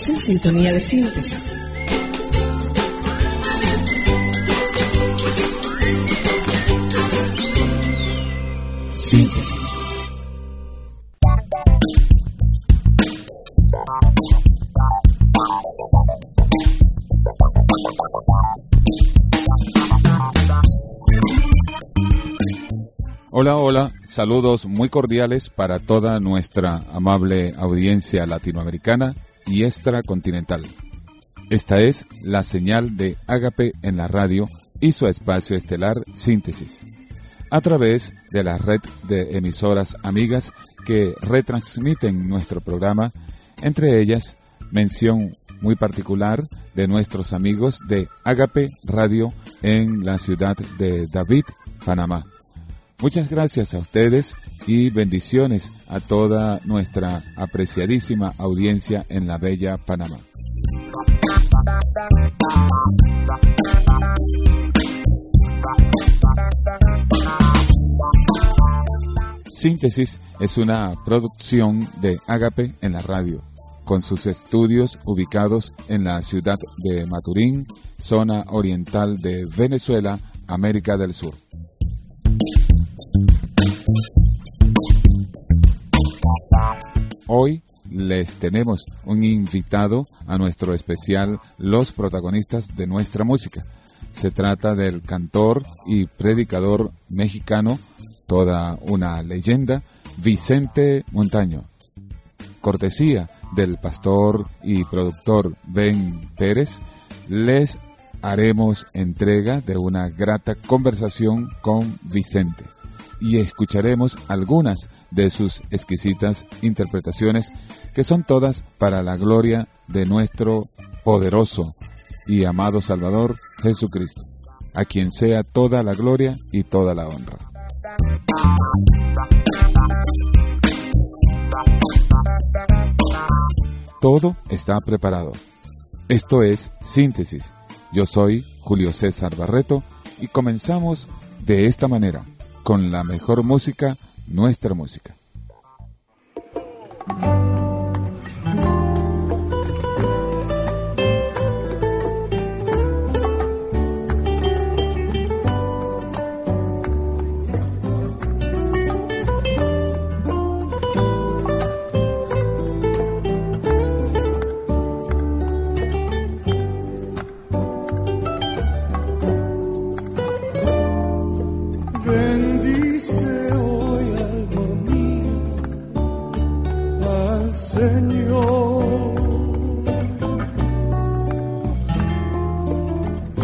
Estás en sintonía de síntesis. Síntesis. Hola, hola, saludos muy cordiales para toda nuestra amable audiencia latinoamericana y extracontinental. Esta es la señal de Ágape en la radio y su espacio estelar Síntesis, a través de la red de emisoras amigas que retransmiten nuestro programa, entre ellas mención muy particular de nuestros amigos de Ágape Radio en la ciudad de David, Panamá. Muchas gracias a ustedes y bendiciones a toda nuestra apreciadísima audiencia en la bella Panamá. Síntesis es una producción de Ágape en la radio, con sus estudios ubicados en la ciudad de Maturín, zona oriental de Venezuela, América del Sur. Hoy les tenemos un invitado a nuestro especial Los protagonistas de nuestra música. Se trata del cantor y predicador mexicano, toda una leyenda, Vicente Montaño. Cortesía del pastor y productor Ben Pérez, les haremos entrega de una grata conversación con Vicente y escucharemos algunas de sus exquisitas interpretaciones que son todas para la gloria de nuestro poderoso y amado Salvador Jesucristo, a quien sea toda la gloria y toda la honra. Todo está preparado. Esto es Síntesis. Yo soy Julio César Barreto y comenzamos de esta manera con la mejor música, nuestra música.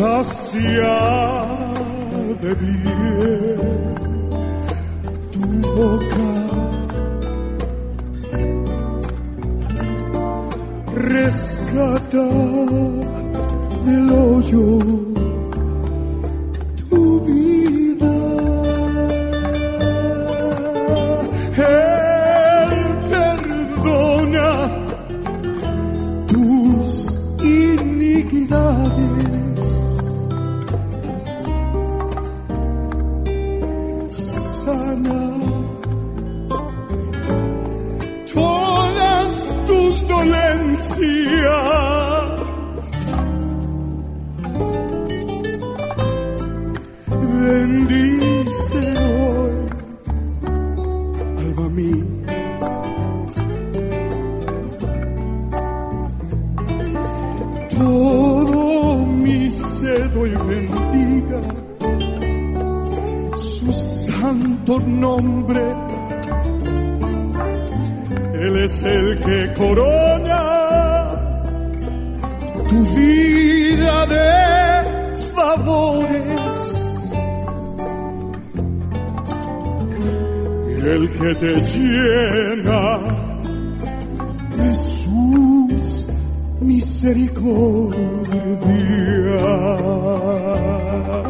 sacia de bien tu boca rescata del hoyo. eres el que corona tu vida de favores. El que te llena de sus misericordias.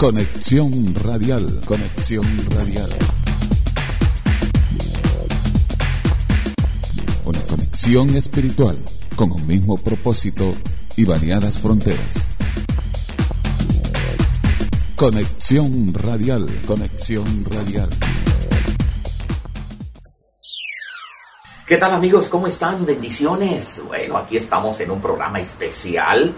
Conexión Radial, Conexión Radial. Una conexión espiritual con un mismo propósito y variadas fronteras. Conexión Radial, Conexión Radial. ¿Qué tal amigos? ¿Cómo están? Bendiciones. Bueno, aquí estamos en un programa especial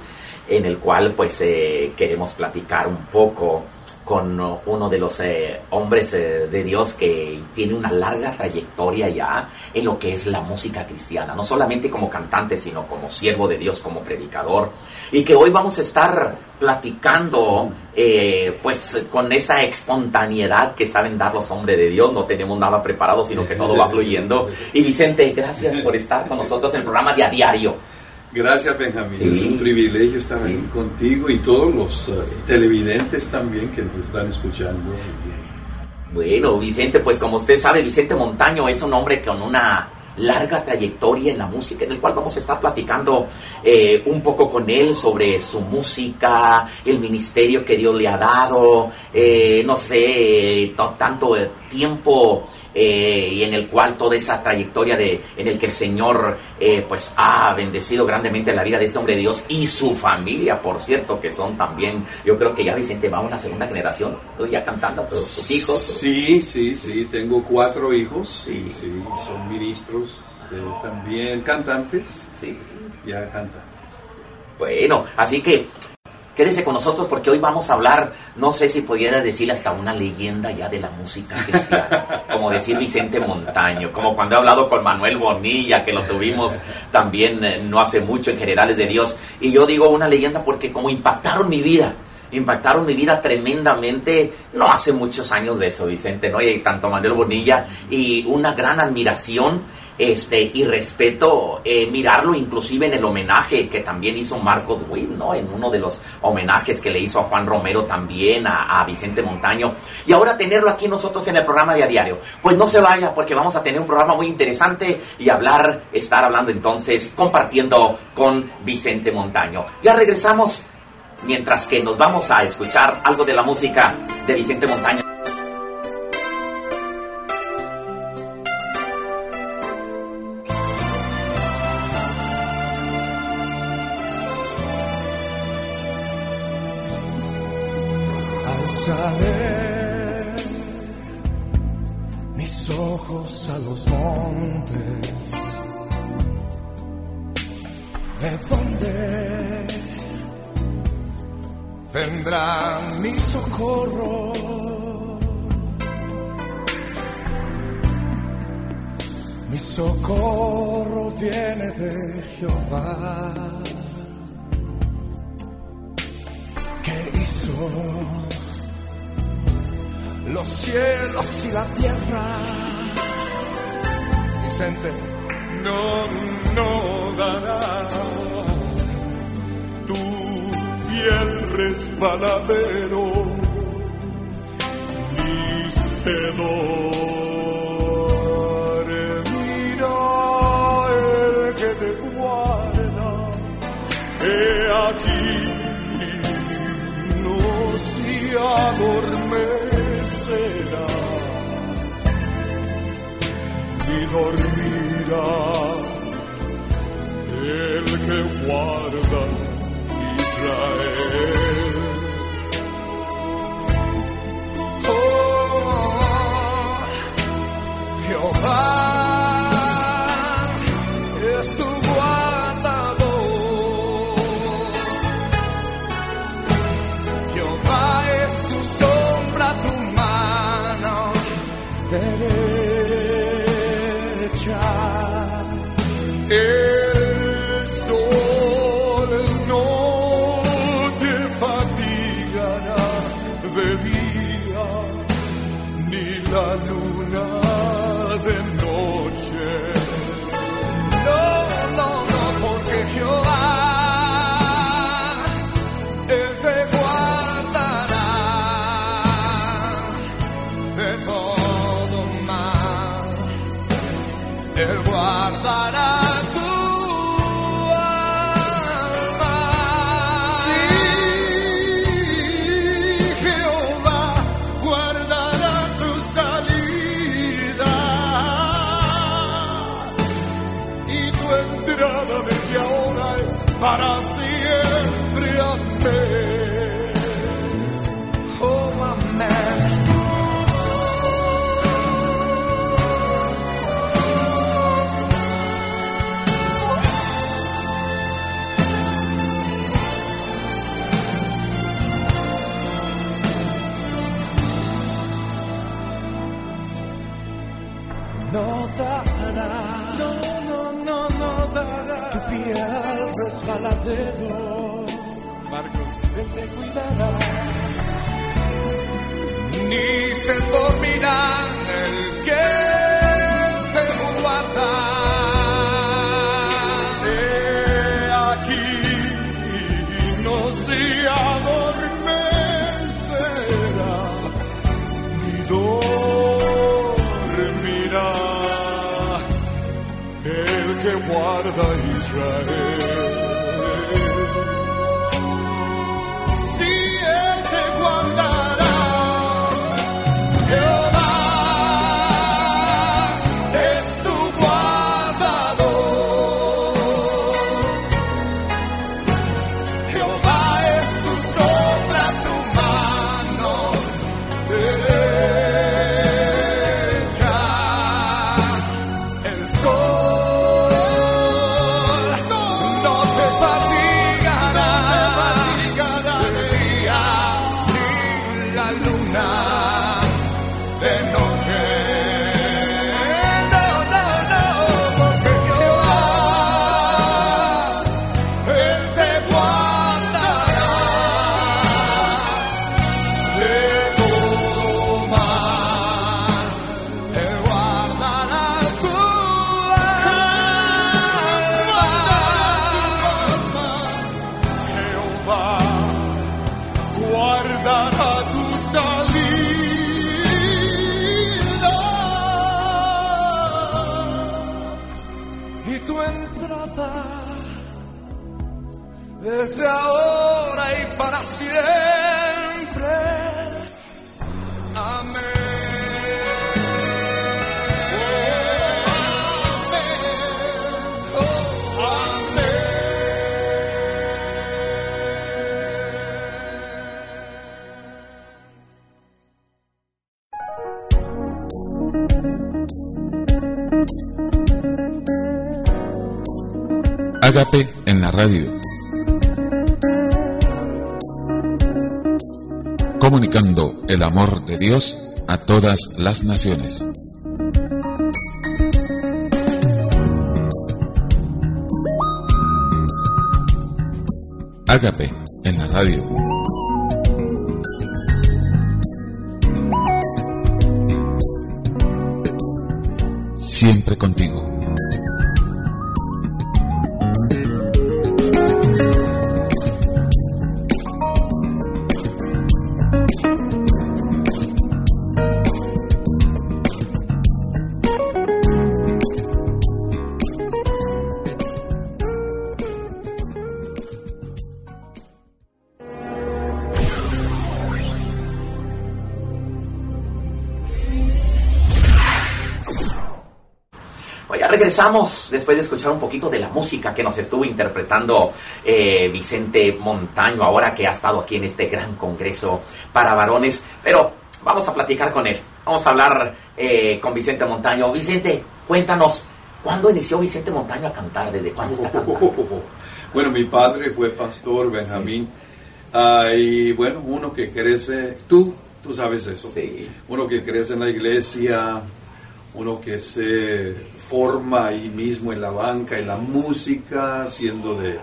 en el cual pues eh, queremos platicar un poco con uno de los eh, hombres eh, de Dios que tiene una larga trayectoria ya en lo que es la música cristiana, no solamente como cantante, sino como siervo de Dios, como predicador, y que hoy vamos a estar platicando pues con esa espontaneidad que saben dar los hombres de Dios, no tenemos nada preparado, sino que todo va fluyendo. Y Vicente, gracias por estar con nosotros en el programa de a diario. Gracias, Benjamín. Es un privilegio estar aquí contigo y todos los eh, televidentes también que nos están escuchando. Bueno, Vicente, pues como usted sabe, Vicente Montaño es un hombre con una larga trayectoria en la música, en el cual vamos a estar platicando eh, un poco con él sobre su música, el ministerio que Dios le ha dado, eh, no sé, tanto tiempo eh, y en el cual toda esa trayectoria de, en el que el Señor eh, pues ha bendecido grandemente la vida de este hombre de Dios y su familia, por cierto, que son también, yo creo que ya Vicente va a una segunda generación, ya cantando, pero sus hijos. Sí, sí, sí, tengo cuatro hijos, sí, sí son ministros, eh, también cantantes, sí, ya cantantes. Bueno, así que Quédese con nosotros porque hoy vamos a hablar, no sé si pudiera decir hasta una leyenda ya de la música cristiana, como decir Vicente Montaño, como cuando he hablado con Manuel Bonilla, que lo tuvimos también eh, no hace mucho en Generales de Dios, y yo digo una leyenda porque como impactaron mi vida, impactaron mi vida tremendamente, no hace muchos años de eso, Vicente, ¿no? Y tanto Manuel Bonilla y una gran admiración este, y respeto eh, mirarlo inclusive en el homenaje que también hizo Marco Duin, ¿no? En uno de los homenajes que le hizo a Juan Romero también, a, Vicente Montaño. Y ahora tenerlo aquí nosotros en el programa de a diario. Pues no se vaya porque vamos a tener un programa muy interesante y hablar, estar hablando entonces, compartiendo con Vicente Montaño. Ya regresamos mientras que nos vamos a escuchar algo de la música de Vicente Montaño. Mis ojos a los montes ¿De dónde vendrá mi socorro? Mi socorro viene de Jehová, que hizo los cielos y la tierra. Vicente, no, no dará tu piel resbaladero ni sedor. El que guarda El sol no te fatigará de día, ni la luna Marcos, Él te cuidará. ni se dormirá el que te guarda. He aquí no se adormecerá ni dormirá el que guarda Israel. Ágape en la radio. Comunicando el amor de Dios a todas las naciones. Ágape en la radio. Siempre contigo. Regresamos después de escuchar un poquito de la música que nos estuvo interpretando eh, Vicente Montaño, ahora que ha estado aquí en este gran congreso para varones. Pero vamos a platicar con él. Vamos a hablar eh, con Vicente Montaño. Vicente, cuéntanos, ¿cuándo inició Vicente Montaño a cantar? ¿Desde cuándo está cantando? Bueno, mi padre fue pastor, Benjamín. Ah, y bueno, uno que crece, tú, tú sabes eso. Sí. Uno que crece en la iglesia, uno que se forma ahí mismo en la banca, en la música, siendo de,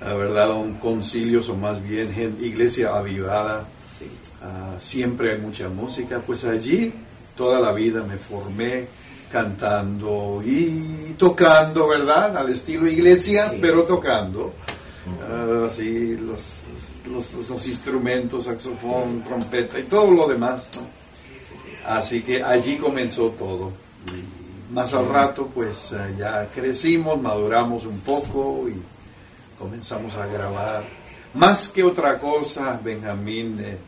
la verdad, un concilio o más bien iglesia avivada. Ah, siempre hay mucha música, pues allí toda la vida me formé cantando y tocando, ¿verdad? Al estilo iglesia, pero tocando. así ah, los, los, instrumentos, saxofón, trompeta y todo lo demás, ¿no? Así que allí comenzó todo. más al rato, pues eh, ya crecimos, maduramos un poco y comenzamos a grabar. Más que otra cosa, Benjamín, eh,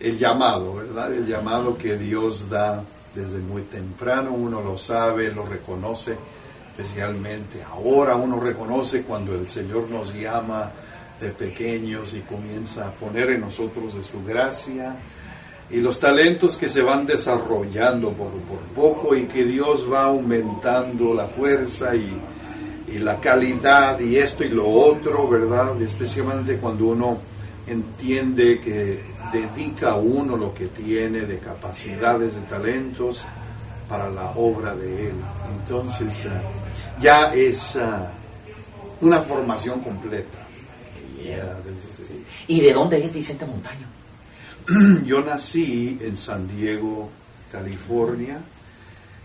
el llamado, ¿verdad? El llamado que Dios da desde muy temprano, uno lo sabe, lo reconoce, especialmente ahora uno reconoce cuando el Señor nos llama de pequeños y comienza a poner en nosotros de su gracia y los talentos que se van desarrollando por, por poco y que Dios va aumentando la fuerza y, y, la calidad y esto y lo otro, ¿verdad? Especialmente cuando uno entiende que dedica uno lo que tiene de capacidades, de talentos para la obra de Él. Entonces, eh, ya es eh, una formación completa. ¿Y de dónde es Vicente Montaño? Yo nací en San Diego, California.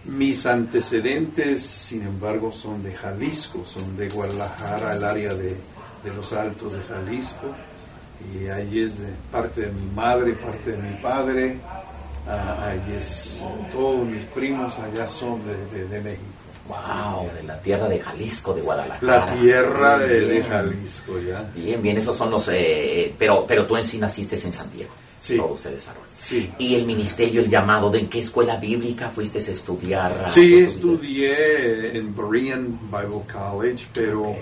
Mis antecedentes, sin embargo, son de Jalisco, son de Guadalajara, el área de, los Altos de Jalisco. Y allí es de parte de mi madre, parte de mi padre. Ah, allí es, todos mis primos allá son de, México. Wow, de la tierra de Jalisco, de Guadalajara. La tierra de, Jalisco, ya. Bien, bien, esos son los... Eh, pero, pero tú en sí naciste en San Diego sí. todo se desarrolla. Sí. Y el ministerio, el llamado, ¿de en qué escuela bíblica fuiste a estudiar? Sí, estudié en Berean Bible College, pero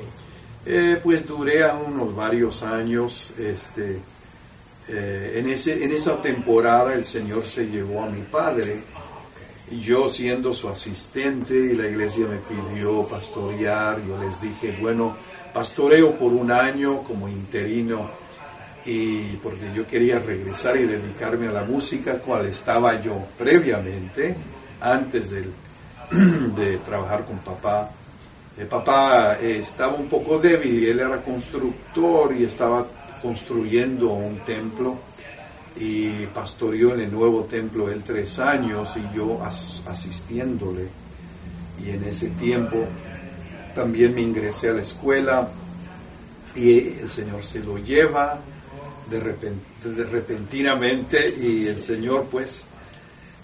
eh, pues duré unos varios años. Este, eh, en, ese, en esa temporada el Señor se llevó a mi padre. Y yo siendo su asistente y la iglesia me pidió pastorear, yo les dije, bueno, pastoreo por un año como interino y porque yo quería regresar y dedicarme a la música, cual estaba yo previamente, antes de trabajar con papá. El papá eh, estaba un poco débil y él era constructor y estaba construyendo un templo y pastoreó en el nuevo templo él tres años y yo asistiéndole. Y en ese tiempo también me ingresé a la escuela y el Señor se lo lleva de, repentinamente y el Señor pues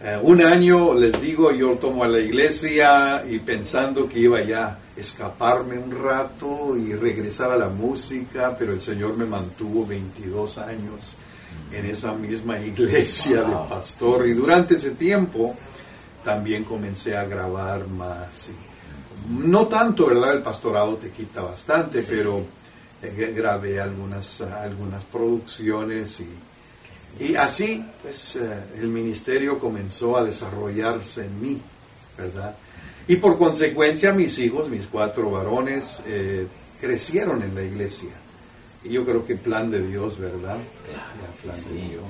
eh, un año les digo yo tomo a la iglesia y pensando que iba ya a escaparme un rato y regresar a la música pero el Señor me mantuvo 22 años en esa misma iglesia de pastor y durante ese tiempo también comencé a grabar más no tanto verdad el pastorado te quita bastante pero grabé algunas, algunas producciones y, y así pues eh, el ministerio comenzó a desarrollarse en mí, ¿verdad? Y por consecuencia mis hijos, mis cuatro varones, eh, crecieron en la iglesia. Y yo creo que plan de Dios, ¿verdad? Claro, plan sí, de. Dios.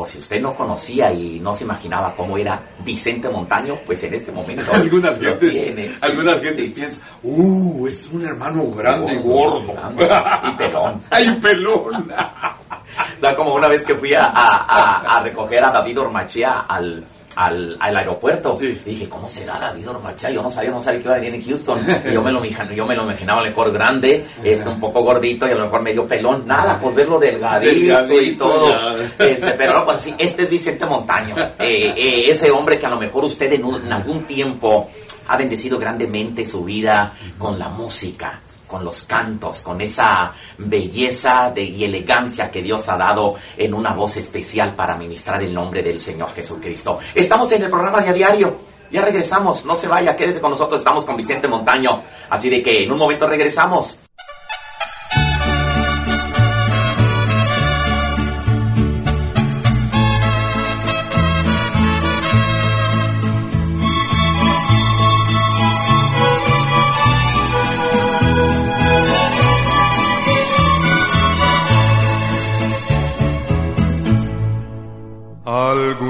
Por si usted no conocía y no se imaginaba cómo era Vicente Montaño, pues en este momento Algunas lo gentes, tiene, sí, algunas gentes sí. piensan, uh, es un hermano grande y gordo. Grande y pelón. Ay, pelón. Da como una vez que fui a, a- a- a recoger a David Ormachea al, al, al aeropuerto. Sí. Y dije, ¿cómo será David Ormachea? Yo no sabía, no sabía que iba a venir en Houston. Y yo me lo, yo me lo imaginaba a lo mejor grande, este, un poco gordito y a lo mejor medio pelón. Nada, pues verlo delgadito, y Delgadito, todo. ya. Este, pero no, pues sí, este es Vicente Montaño. Eh, eh, ese hombre que a lo mejor usted en, un- en algún tiempo ha bendecido grandemente su vida con la música con los cantos, con esa belleza de, y elegancia que Dios ha dado en una voz especial para ministrar el nombre del Señor Jesucristo. Estamos en el programa de a diario. Ya regresamos, no se vaya, quédese con nosotros, estamos con Vicente Montaño. Así de que en un momento regresamos.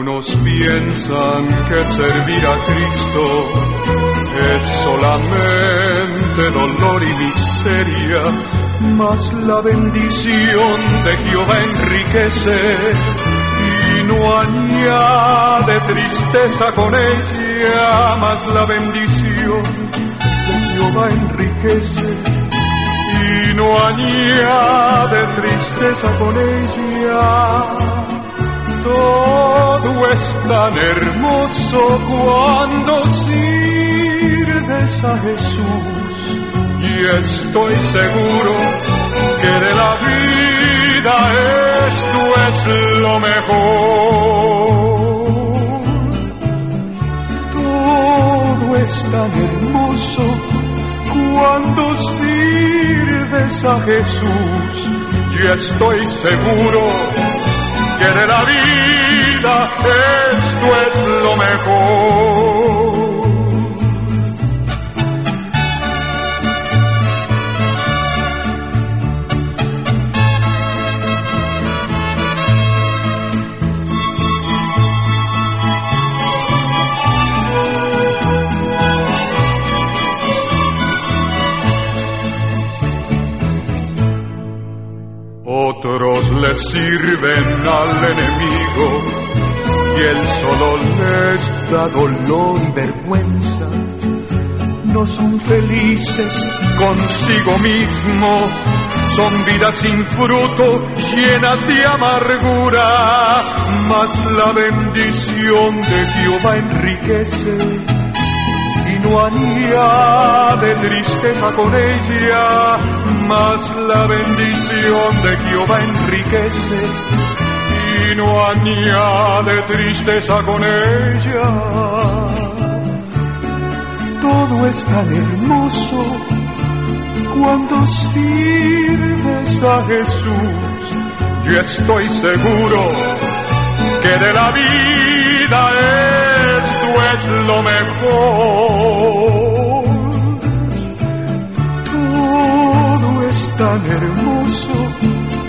Algunos piensan que servir a Cristo es solamente dolor y miseria, mas la bendición de Jehová enriquece y no añade tristeza con ella, mas la bendición de Jehová enriquece y no añade tristeza con ella. Es tan hermoso cuando sirves a Jesús y estoy seguro que de la vida esto es lo mejor. Todo es tan hermoso cuando sirves a Jesús y estoy seguro que de la vida esto es lo mejor. Sirven al enemigo y él solo les da dolor y vergüenza. No son felices consigo mismo, son vidas sin fruto, llenas de amargura, mas la bendición de Jehová enriquece y no añade tristeza con ella, mas la bendición de Jehová enriquece y no añade tristeza con ella. Todo es tan hermoso cuando sirves a Jesús. Yo estoy seguro que de la vida esto es lo mejor. Tan hermoso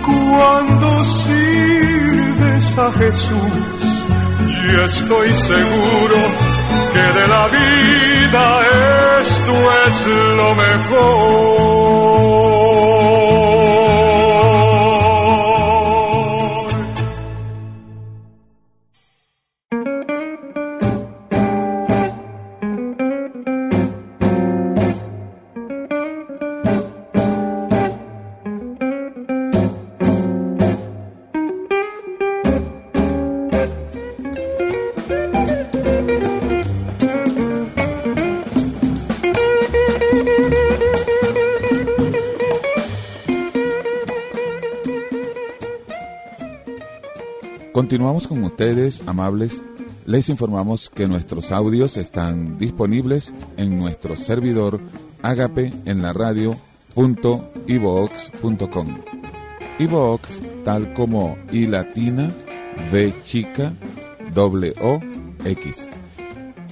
cuando sirves a Jesús. Y estoy seguro que de la vida esto es lo mejor. Continuamos con ustedes, amables. Les informamos que nuestros audios están disponibles en nuestro servidor agape en la radio iVoox, tal como i latina, v chica, o x.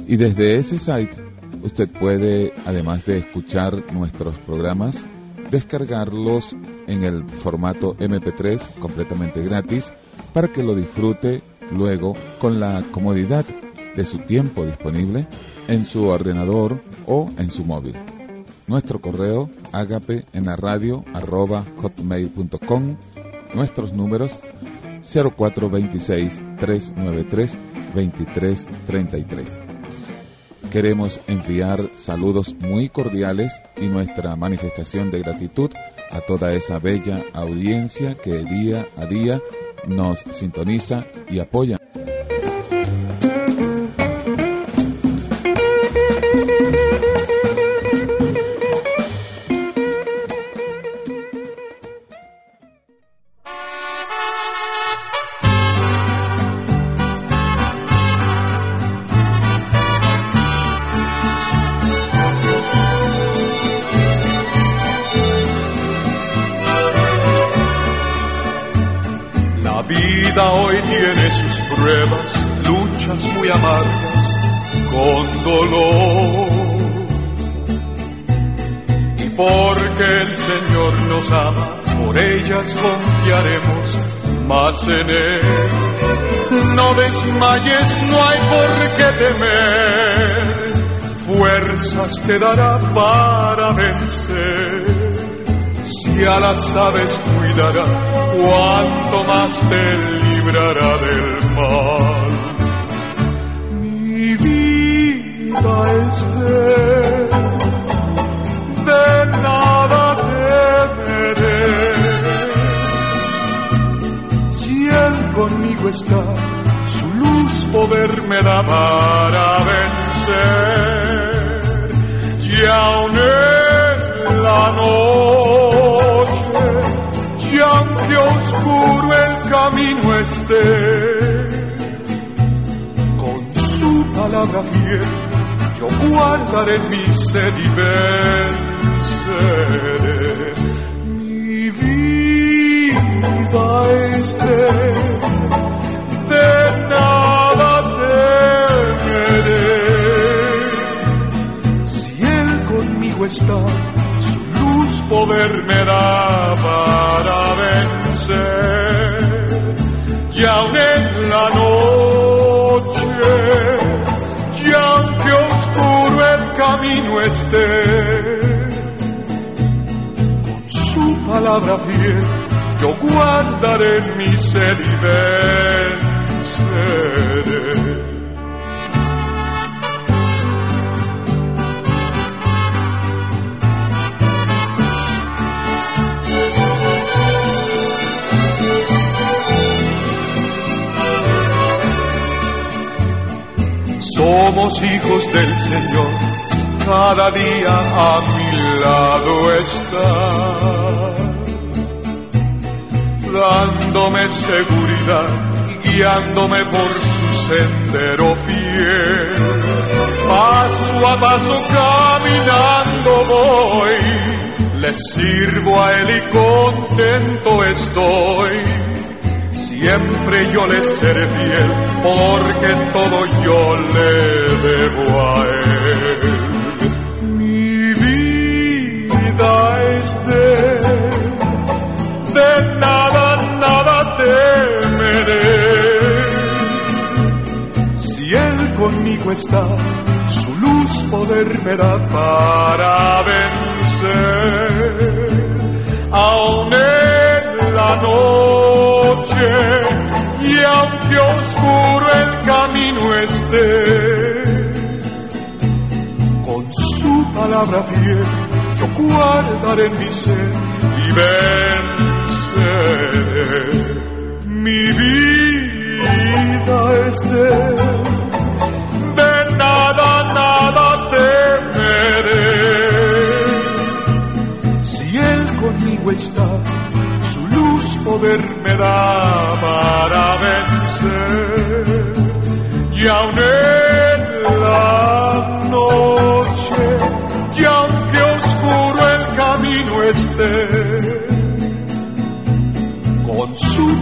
Y desde ese site usted puede, además de escuchar nuestros programas, descargarlos en el formato MP3 completamente gratis para que lo disfrute luego con la comodidad de su tiempo disponible en su ordenador o en su móvil. Nuestro correo agape en la radio arroba hotmail.com nuestros números 0426 393 2333. Queremos enviar saludos muy cordiales y nuestra manifestación de gratitud a toda esa bella audiencia que día a día nos sintoniza y apoya. Te dará para vencer. Si a las aves cuidará, cuanto más te librará del mal. Mi vida es de de nada temeré. Si él conmigo está, su luz poder me da para vencer. Y aún en la noche, y aunque oscuro el camino esté, con su palabra fiel, yo guardaré mi sed y venceré. Mi vida es de su luz poder me da para vencer. Y aún en la noche, y aunque oscuro el camino esté, con su palabra fiel, yo guardaré mi sed y venceré. Somos hijos del Señor, cada día a mi lado está, dándome seguridad y guiándome por su sendero fiel. Paso a paso caminando voy, le sirvo a Él y contento estoy siempre yo le seré fiel, porque todo yo le debo a él. Mi vida es de de nada, nada temeré. Si él conmigo está, su luz poder me da para vencer. Esté, con su palabra fiel yo guardaré mi ser y venceré. Mi vida es de él, de nada, nada temeré. Si él conmigo está, su luz poder me da para vencer.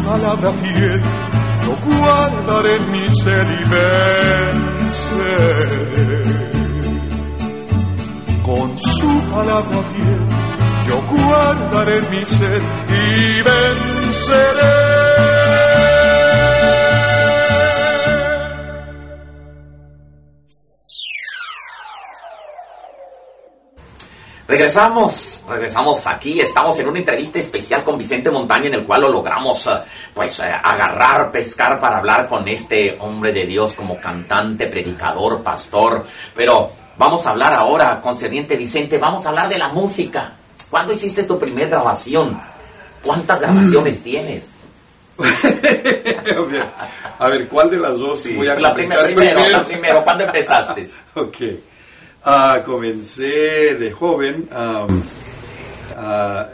Palabra fiel, yo guardaré mi ser y venceré. Con su palabra fiel, yo guardaré mi sed y venceré. Regresamos, regresamos aquí, estamos en una entrevista especial con Vicente Montaño en el cual lo logramos eh, pues eh, agarrar, pescar para hablar con este hombre de Dios como cantante, predicador, pastor, pero vamos a hablar ahora concerniente Vicente, vamos a hablar de la música. ¿Cuándo hiciste tu primera grabación? ¿Cuántas grabaciones tienes? a ver, ¿cuál de las dos? Voy a la primera, primero, la primero, ¿cuándo empezaste? ok. Ah, comencé de joven. um, ah,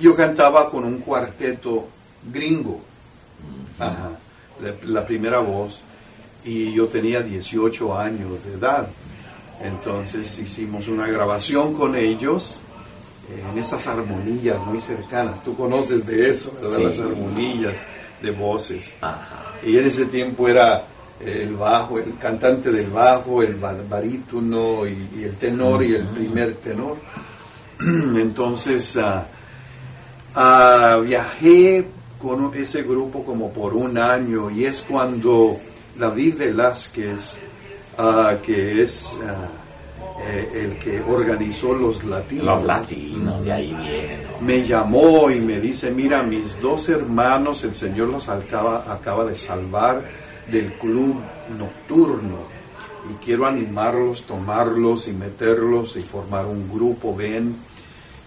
yo cantaba con un cuarteto gringo. Ajá, la, la primera voz. Y yo tenía 18 años de edad. Entonces hicimos una grabación con ellos en esas armonías muy cercanas. Tú conoces de eso, ¿verdad? Sí. Las armonías de voces. Ajá. Y en ese tiempo era el bajo, el cantante del bajo, el ba- barítono y, y el tenor y el primer tenor. Entonces ah, ah, viajé con ese grupo como por un año y es cuando David Velázquez, ah, que es eh, el que organizó los latinos, Los latinos, de ahí vienen. ¿no? me llamó y me dice, mira, mis dos hermanos, el Señor los acaba, acaba de salvar del club nocturno y quiero animarlos, tomarlos y meterlos y formar un grupo, ven.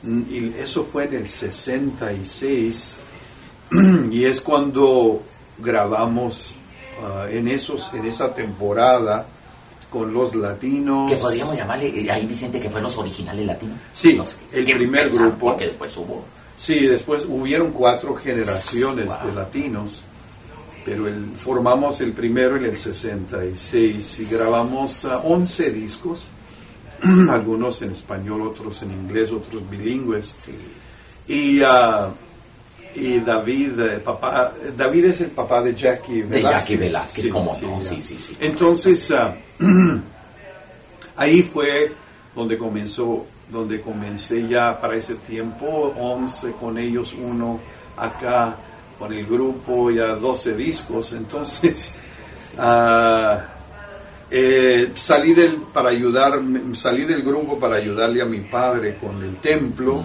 Y eso fue en el 66 y es cuando grabamos ah, en, esos, en esa temporada con los latinos. Que podríamos llamarle eh, ahí Vicente que fueron los originales latinos. Sí, Los el primer grupo. Porque después hubo. Sí, después hubieron cuatro generaciones Wow. de latinos, pero el, formamos el primero en el 66 y grabamos ah, 11 discos, algunos en español, otros en inglés, otros bilingües. Y, ah, y David, eh, papá, David es el papá de Jackie De Velázquez. Jackie Velázquez, cómo no, ya. sí, sí, sí. Entonces, ah, ahí fue donde comenzó, donde comencé ya para ese tiempo, 11 con ellos, uno acá con el grupo, ya 12 discos, entonces ah, eh, salí del para ayudar, salí del grupo para ayudarle a mi padre con el templo.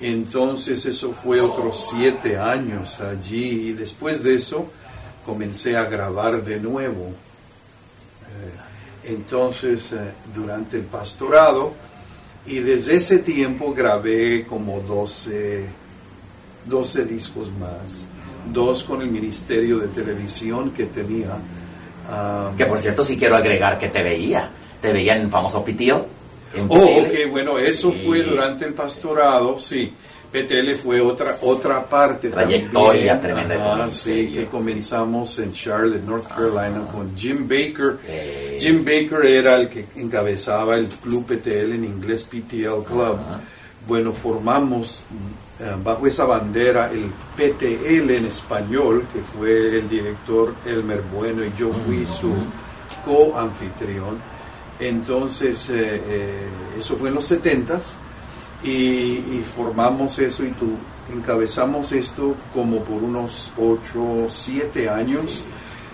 Entonces eso fue otros siete años allí y después de eso comencé a grabar de nuevo. Eh, entonces eh, durante el pastorado y desde ese tiempo grabé como 12, 12 discos más, dos con el ministerio de televisión que tenía. Ah, Que por cierto, sí quiero agregar que te veía. Te veía en famoso Pitío. en Oh, ok, bueno, eso Sí. fue durante el pastorado, sí. PTL fue otra otra parte Trayectoria también. tremenda Ajá, sí, que comenzamos en Charlotte, North Carolina, con Jim Baker. Eh. Jim Baker era el que encabezaba el club PTL en inglés PTL Club. Ajá. Bueno, formamos bajo esa bandera el PTL en español, que fue el director Elmer Bueno y yo fui su co-anfitrión. Entonces, eh, eh, eso fue en los 70s y, y formamos eso y tu, encabezamos esto como por unos 8, 7 años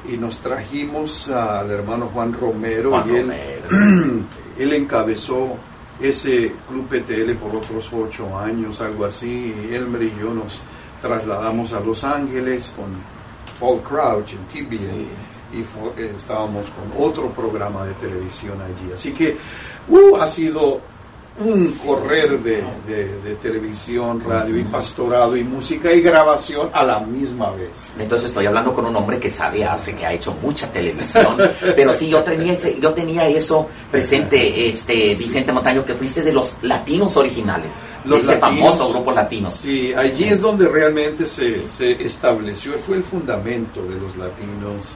y nos trajimos al hermano Juan Romero Juan y él, Romero. él encabezó ese club PTL por otros 8 años, algo así, y Elmer y yo nos trasladamos a Los Ángeles con Paul Crouch en TBN y fue- eh, estábamos con otro programa de televisión allí. Así que uh, ha sido un correr de, de- de televisión, radio y pastorado y música y grabación a la misma vez. Entonces estoy hablando con un hombre que sabe, hace, que ha hecho mucha televisión. Pero sí, yo tenía, ese- yo tenía eso presente, este Vicente Montaño, que fuiste de los latinos originales. Los de ese latinos. famoso grupo latino. Sí, allí es donde realmente se, se estableció, fue el fundamento de los latinos,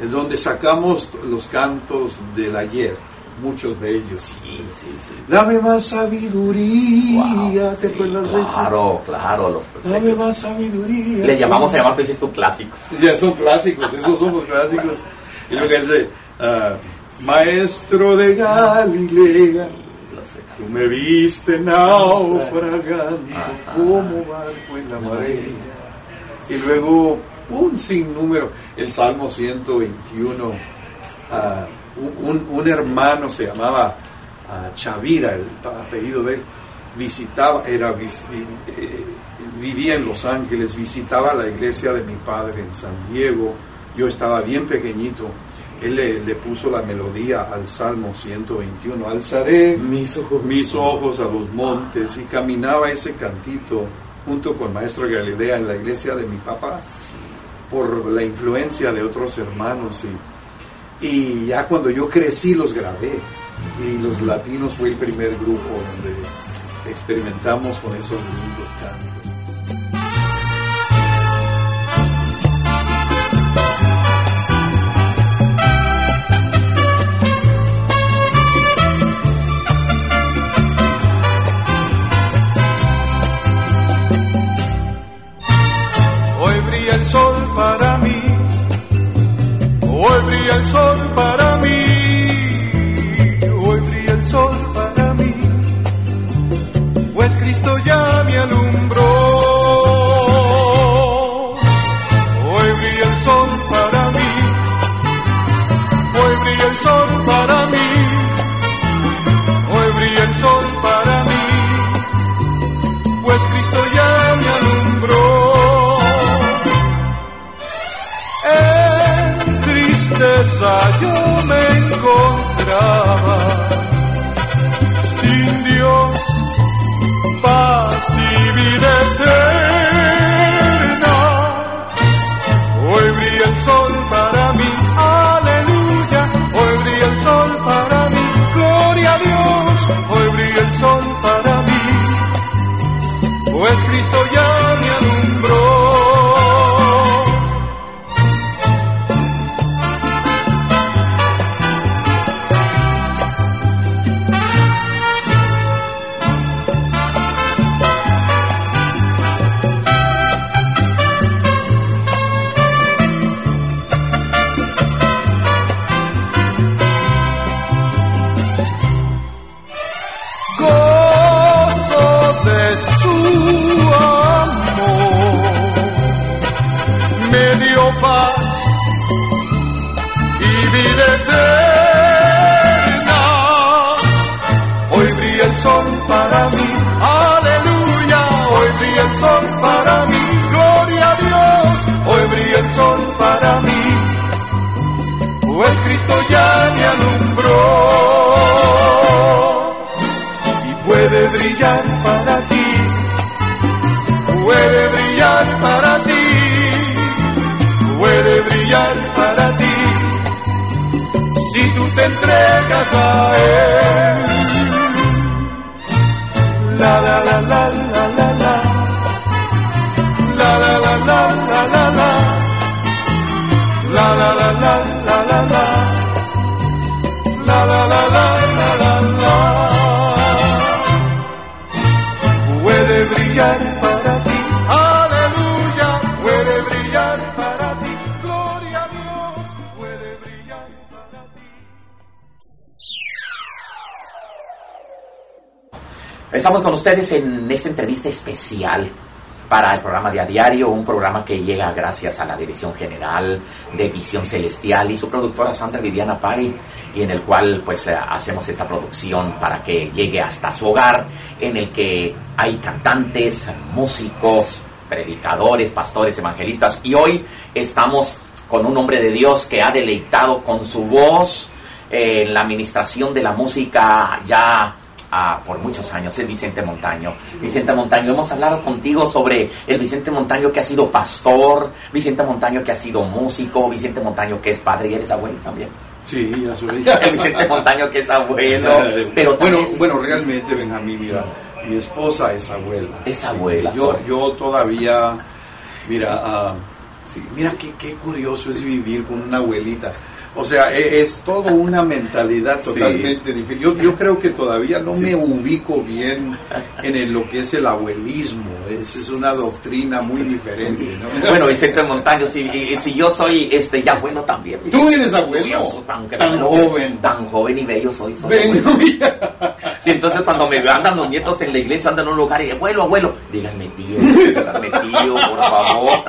es donde sacamos los cantos del ayer, muchos de ellos. Sí, sí, sí. Dame más sabiduría, Wow, ¿te acuerdas de eso? Claro, claro. Los Dame más sabiduría. Le llamamos a llamar pues tú clásicos. Ya son clásicos, esos son los clásicos. Y lo que dice, ah, maestro de Galilea. Tú me viste naufragando como barco en la marea. Y luego un sinnúmero, el Salmo 121, ah, un, un- hermano se llamaba ah, Chavira, el apellido de él, visitaba, era, eh, vivía en Los Ángeles, visitaba la iglesia de mi padre en San Diego, yo estaba bien pequeñito, él le, le puso la melodía al Salmo 121, alzaré Mis ojos. mis ojos a los montes y caminaba ese cantito junto con Maestro Galilea en la iglesia de mi papá por la influencia de otros hermanos y, y ya cuando yo crecí los grabé y los latinos fue el primer grupo donde experimentamos con esos lindos cantos. Ustedes en esta entrevista especial para el programa de A Diario, un programa que llega gracias a la Dirección General de Visión Celestial y su productora Sandra Viviana Pari, y en el cual pues eh, hacemos esta producción para que llegue hasta su hogar, en el que hay cantantes, músicos, predicadores, pastores, evangelistas, y hoy estamos con un hombre de Dios que ha deleitado con su voz eh, en la administración de la música ya por muchos años, es Vicente Montaño. Vicente Montaño, hemos hablado contigo sobre el Vicente Montaño que ha sido pastor, Vicente Montaño que ha sido músico, Vicente Montaño que es padre y eres abuelo también. Sí, ya soy. El Vicente Montaño que es abuelo, pero bueno, también bueno, realmente, Benjamín, mira, mi esposa es abuela. Es abuela. Yo, yo todavía, mira, sí, mira qué, qué curioso es vivir con una abuelita. O sea, e- es, todo una mentalidad Sí. totalmente diferente. Yo, yo creo que todavía no me ubico bien en el- lo que es el abuelismo. Es, es una doctrina muy diferente, ¿no? Bueno, Vicente Montaño, si, si yo soy este ya bueno también. Tú eres abuelo, Yo soy tan, tan joven. Tan joven y bello soy. soy. Sí, entonces cuando me andan los nietos en la iglesia, andan en un lugar y abuelo, abuelo, díganme tío, díganme tío, por favor.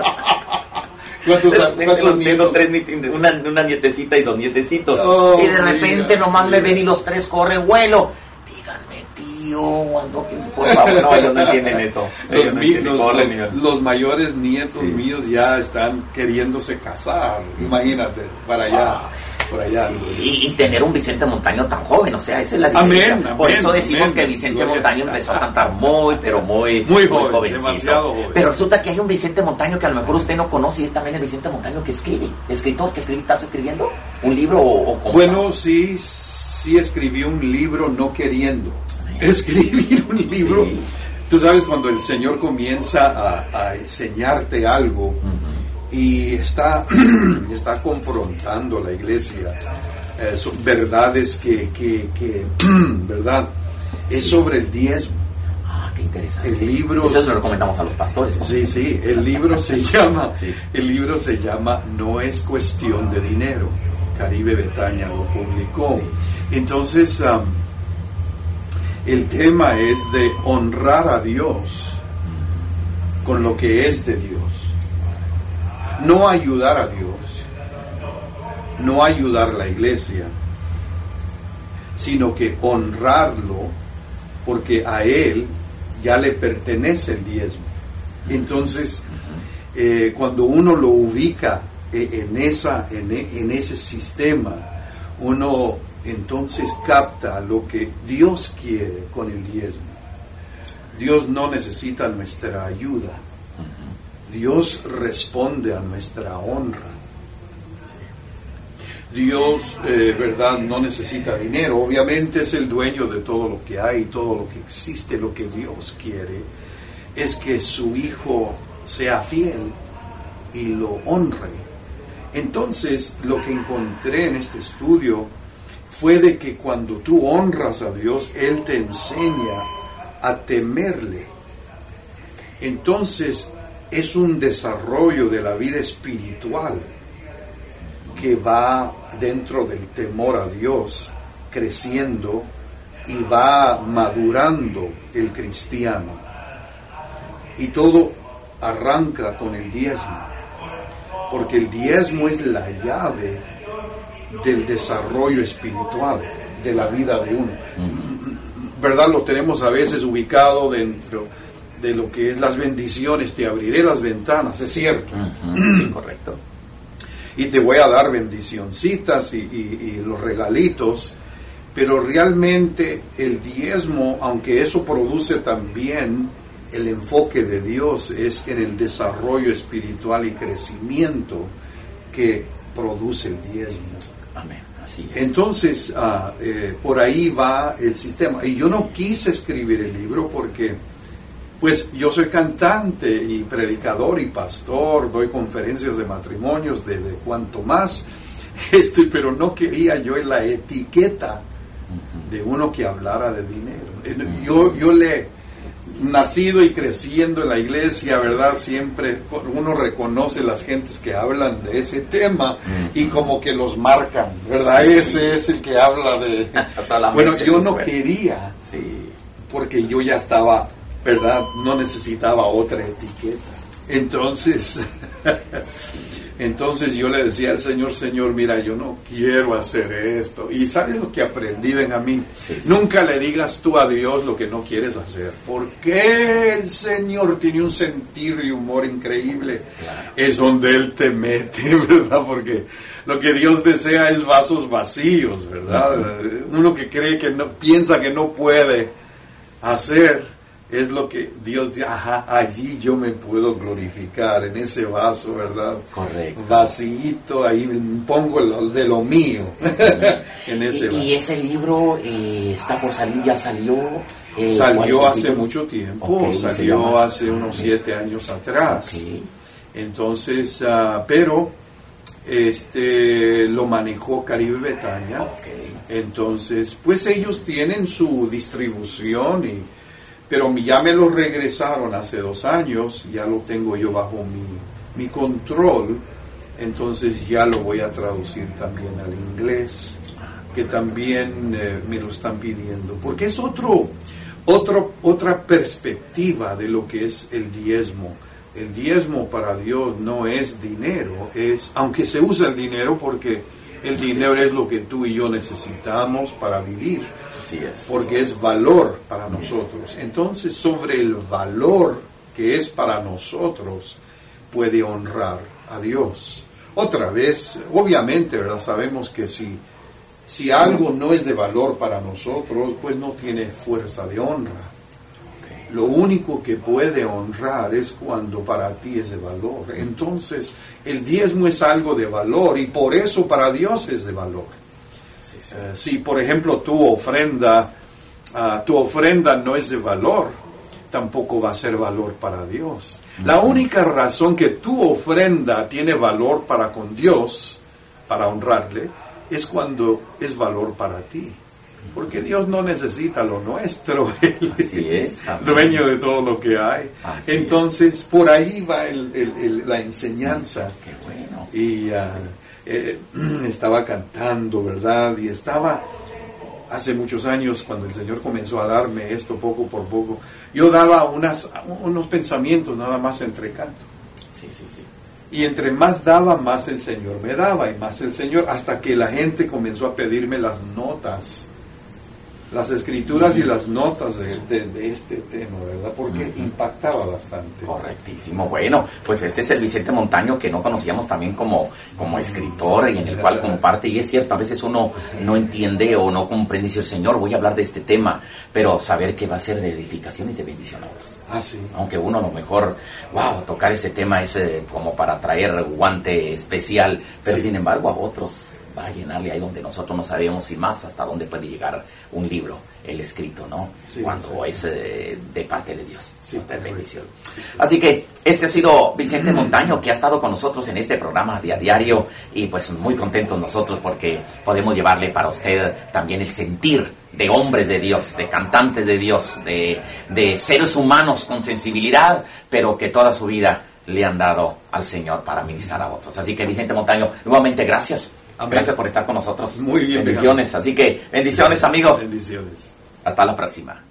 ¿Cuántos, tengo nietos? tres una, una nietecita y dos nietecitos. Oh, y de repente mira, nomás me mira. ven y los tres corren, vuelo. Díganme tío, cuando por favor, no, ellos no entienden eso. Los, no mi- entienden, los- los- los mayores nietos Sí. míos ya están queriéndose casar. Imagínate, para allá, por allá. Sí, y, y tener un Vicente Montaño tan joven, o sea, esa es la diferencia. Amén, Por eso decimos amén. que Vicente. Montaño empezó a cantar muy, pero muy, Muy joven, jovencito. demasiado joven. Pero resulta que hay un Vicente Montaño que a lo mejor usted no conoce y es también el Vicente Montaño que escribe. Escritor, que escribe, ¿estás escribiendo? ¿Un libro o, o cómo? Bueno, sí, sí escribí un libro no queriendo. Escribir un libro. Sí. Tú sabes cuando el Señor comienza a, a enseñarte algo y está, está confrontando a la iglesia, eh, son verdades que, que, que, ¿verdad? Es sobre el diezmo. Ah, qué interesante. El libro- Eso se lo recomendamos a los pastores. ¿no? Sí, sí, el libro se llama, Sí. el libro se llama No es cuestión de dinero. Caribe Betaña lo publicó. Entonces, am, el tema es de honrar a Dios con lo que es de Dios. No ayudar a Dios, no ayudar a la iglesia, sino que honrarlo porque a Él ya le pertenece el diezmo. Entonces, eh, cuando uno lo ubica eh, en, esa, e- en ese sistema, uno entonces capta lo que Dios quiere con el diezmo. Dios no necesita nuestra ayuda. Dios responde a nuestra honra. Dios, eh, ¿verdad? No necesita dinero. Obviamente es el dueño de todo lo que hay, todo lo que existe. Lo que Dios quiere es que su Hijo sea fiel y lo honre. Entonces, lo que encontré en este estudio fue de que cuando tú honras a Dios, Él te enseña a temerle. Entonces, es un desarrollo de la vida espiritual que va dentro del temor a Dios, creciendo y va madurando el cristiano. Y todo arranca con el diezmo, porque el diezmo es la llave del desarrollo espiritual de la vida de uno. ¿Verdad? Lo tenemos a veces ubicado dentro de lo que es las bendiciones, te abriré las ventanas, es cierto Sí, correcto. y te voy a dar bendicioncitas y, y- y los regalitos, pero realmente el diezmo, aunque eso produce también el enfoque de Dios, es en el desarrollo espiritual y crecimiento que produce el diezmo. Amén. Así es. Entonces, ah, eh, por ahí va el sistema. Y yo no quise escribir el libro porque, pues, yo soy cantante y predicador y pastor, doy conferencias de matrimonios, de, de cuanto más, este, pero no quería yo la etiqueta de uno que hablara de dinero. Yo, yo le, nacido y creciendo en la iglesia, ¿verdad? Siempre uno reconoce las gentes que hablan de ese tema y como que los marcan, ¿verdad? Ese es el que habla de... Bueno, yo no quería, porque yo ya estaba, ¿verdad? No necesitaba otra etiqueta. Entonces, entonces yo le decía al Señor, Señor, mira, yo no quiero hacer esto. Y ¿sabes lo que aprendí, Benjamín? Sí, sí. Nunca le digas tú a Dios lo que no quieres hacer. Porque el Señor tiene un sentir y humor increíble. Claro. Es donde Él te mete, ¿verdad? Porque lo que Dios desea es vasos vacíos, ¿verdad? Uno que cree que no, piensa que no puede hacer, es lo que Dios dice, ajá, allí yo me puedo glorificar, en ese vaso, ¿verdad? Correcto. Vacío, ahí pongo lo- de lo mío, en ese Y, vaso. y ese libro eh, está por salir, ya salió. eh, ¿cuál Salió hace mucho tiempo, salió hace unos Ok. siete años atrás. Entonces, ah, pero este lo manejó Caribe Betaña. Ok. Entonces, pues ellos tienen su distribución y pero ya me lo regresaron hace dos años, ya lo tengo yo bajo mi, mi control, entonces ya lo voy a traducir también al inglés que también eh, me lo están pidiendo, porque es otro, otro, otra perspectiva de lo que es el diezmo. El diezmo para Dios no es dinero, es, aunque se usa el dinero porque el dinero es lo que tú y yo necesitamos para vivir, Así es. porque es valor para nosotros. Entonces, sobre el valor que es para nosotros, puede honrar a Dios. Otra vez, obviamente, ¿verdad? Sabemos que si, si algo no es de valor para nosotros, pues no tiene fuerza de honra. Lo único que puede honrar es cuando para ti es de valor. Entonces, el diezmo es algo de valor y por eso para Dios es de valor. Sí. Eh, si, por ejemplo, tu ofrenda, ah, tu ofrenda no es de valor, tampoco va a ser valor para Dios. La única razón que tu ofrenda tiene valor para con Dios, para honrarle, es cuando es valor para ti. Porque Dios no necesita lo nuestro, Él Así es, es dueño de todo lo que hay. Así es. Entonces, por ahí va el- el- el- la enseñanza Qué bueno. y ah, eh, estaba cantando, ¿verdad? Y estaba hace muchos años cuando el Señor comenzó a darme esto poco por poco, yo daba unas, unos pensamientos nada más entre canto. Sí, sí, sí. Y entre más daba, más el Señor me daba, y más el Señor, hasta que la gente comenzó a pedirme las notas, las escrituras y las notas de, de- de este tema, ¿verdad? Porque impactaba bastante. Correctísimo. Bueno, pues este es el Vicente Montaño que no conocíamos también como, como escritor y en el cual comparte. Y es cierto, a veces uno no entiende o no comprende y dice, Señor, voy a hablar de este tema, pero saber que va a ser de edificación y de bendición a otros. Ah, sí. Aunque uno a lo mejor, wow, tocar ese tema es eh, como para traer guante especial, pero Sí. sin embargo a otros va a llenarle ahí donde nosotros no sabemos y más hasta dónde puede llegar un libro, el escrito, ¿no? Sí, Cuando sí. es eh, de parte de Dios, Sí, de bendición. Así que este ha sido Vicente Montaño que ha estado con nosotros en este programa de a diario y pues muy contentos nosotros porque podemos llevarle para usted también el sentir de hombres de Dios, de cantantes de Dios, de, de seres humanos con sensibilidad, pero que toda su vida le han dado al Señor para ministrar a otros. Así que Vicente Montaño, nuevamente gracias. Amén. Gracias por estar con nosotros. Muy bien, Bendiciones. Así que bendiciones amigos. Bendiciones. Hasta la próxima.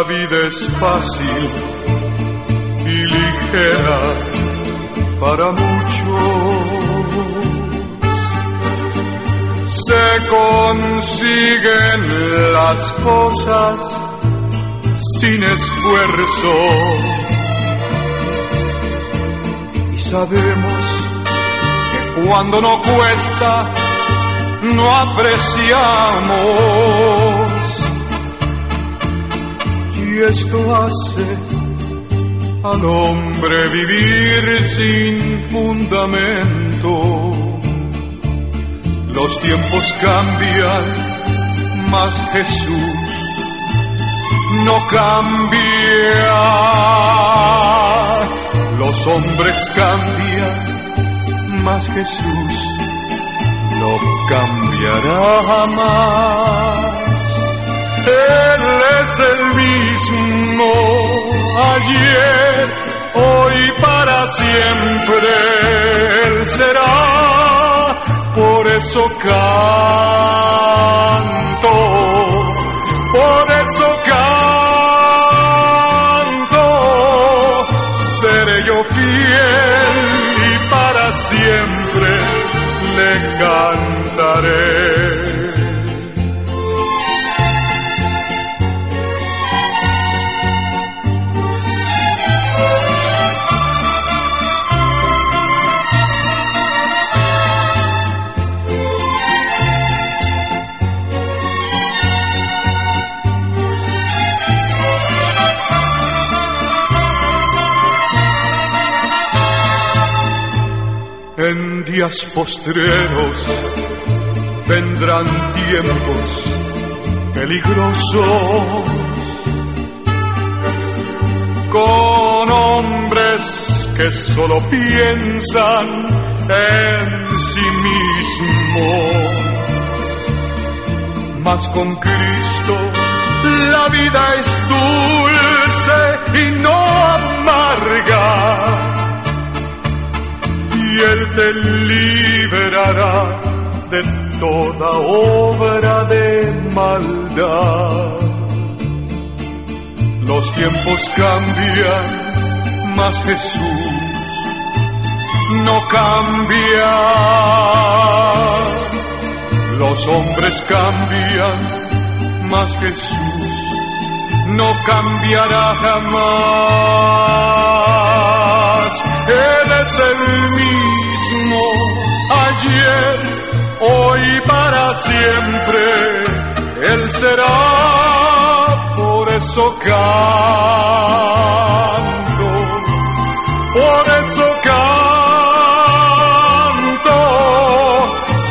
La vida es fácil y ligera para muchos. Se consiguen las cosas sin esfuerzo. Y sabemos que cuando no cuesta, no apreciamos. Esto hace al hombre vivir sin fundamento. Los tiempos cambian, mas Jesús no cambia. Los hombres cambian, mas Jesús no cambiará jamás. Él es el mismo ayer, hoy para siempre Él será. Por eso canto, días postreros vendrán tiempos peligrosos, con hombres que solo piensan en sí mismos. Mas con Cristo la vida es dulce y no amarga. Y Él te liberará de toda obra de maldad. Los tiempos cambian, mas Jesús no cambia. Los hombres cambian, mas Jesús no cambiará jamás. Él es el mismo ayer, hoy para siempre. Él será, por eso canto, por eso canto,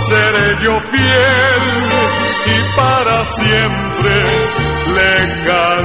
seré yo fiel y para siempre le cantaré.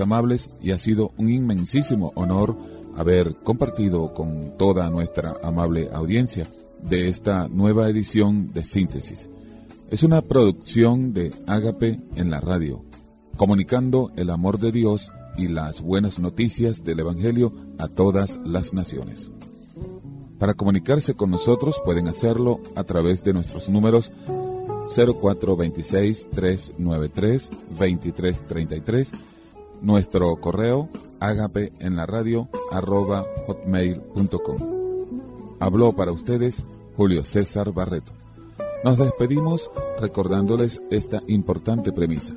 Amables, y ha sido un inmensísimo honor haber compartido con toda nuestra amable audiencia de esta nueva edición de Síntesis. Es una producción de Ágape en la radio, comunicando el amor de Dios y las buenas noticias del Evangelio a todas las naciones. Para comunicarse con nosotros pueden hacerlo a través de nuestros números 0426 393 2333 nuestro correo agape en la radio arroba hotmail.com. Habló para ustedes Julio César Barreto. Nos despedimos recordándoles esta importante premisa.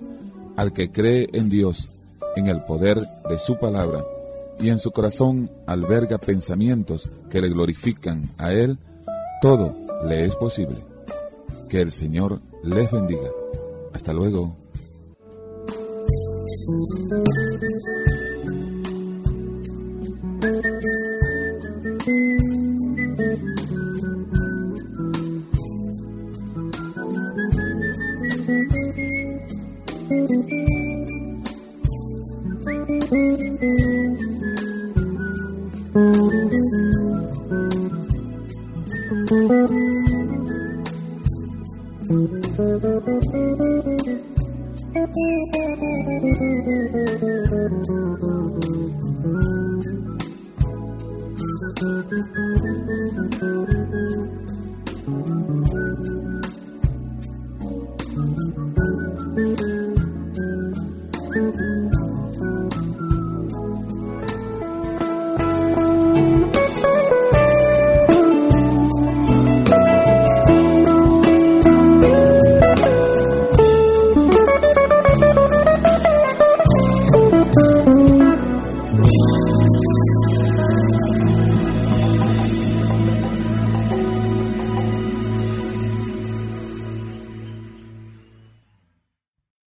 Al que cree en Dios, en el poder de su palabra y en su corazón alberga pensamientos que le glorifican a Él, todo le es posible. Que el Señor les bendiga. Hasta luego. Thank you.